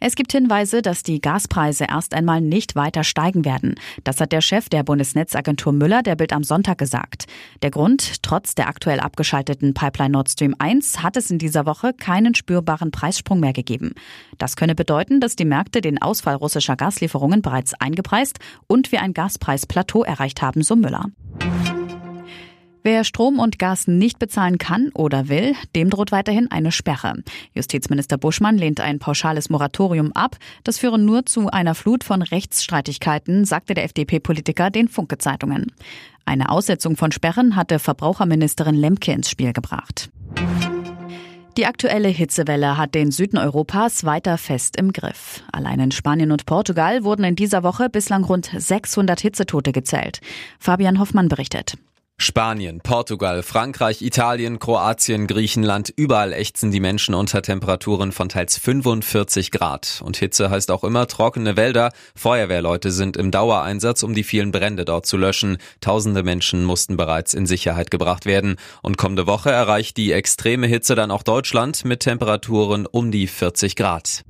Es gibt Hinweise, dass die Gaspreise erst einmal nicht weiter steigen werden. Das hat der Chef der Bundesnetzagentur Müller der Bild am Sonntag gesagt. Der Grund, trotz der aktuell abgeschalteten Pipeline Nord Stream 1 hat es in dieser Woche keinen spürbaren Preissprung mehr gegeben. Das könne bedeuten, dass die Märkte den Ausfall russischer Gaslieferungen bereits eingepreist und wir ein Gaspreisplateau erreicht haben, so Müller. Wer Strom und Gas nicht bezahlen kann oder will, dem droht weiterhin eine Sperre. Justizminister Buschmann lehnt ein pauschales Moratorium ab. Das führe nur zu einer Flut von Rechtsstreitigkeiten, sagte der FDP-Politiker den Funke-Zeitungen. Eine Aussetzung von Sperren hatte Verbraucherministerin Lemke ins Spiel gebracht. Die aktuelle Hitzewelle hat den Süden Europas weiter fest im Griff. Allein in Spanien und Portugal wurden in dieser Woche bislang rund 600 Hitzetote gezählt. Fabian Hoffmann berichtet. Spanien, Portugal, Frankreich, Italien, Kroatien, Griechenland, überall ächzen die Menschen unter Temperaturen von teils 45 Grad. Und Hitze heißt auch immer trockene Wälder. Feuerwehrleute sind im Dauereinsatz, um die vielen Brände dort zu löschen. Tausende Menschen mussten bereits in Sicherheit gebracht werden. Und kommende Woche erreicht die extreme Hitze dann auch Deutschland mit Temperaturen um die 40 Grad.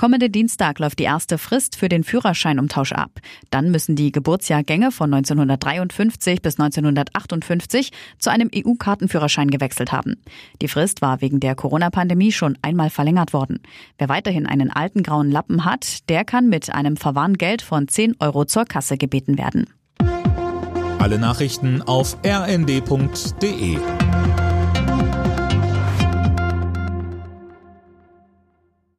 Kommende Dienstag läuft die erste Frist für den Führerscheinumtausch ab. Dann müssen die Geburtsjahrgänge von 1953 bis 1958 zu einem EU-Kartenführerschein gewechselt haben. Die Frist war wegen der Corona-Pandemie schon einmal verlängert worden. Wer weiterhin einen alten grauen Lappen hat, der kann mit einem Verwarngeld von 10 Euro zur Kasse gebeten werden. Alle Nachrichten auf rnd.de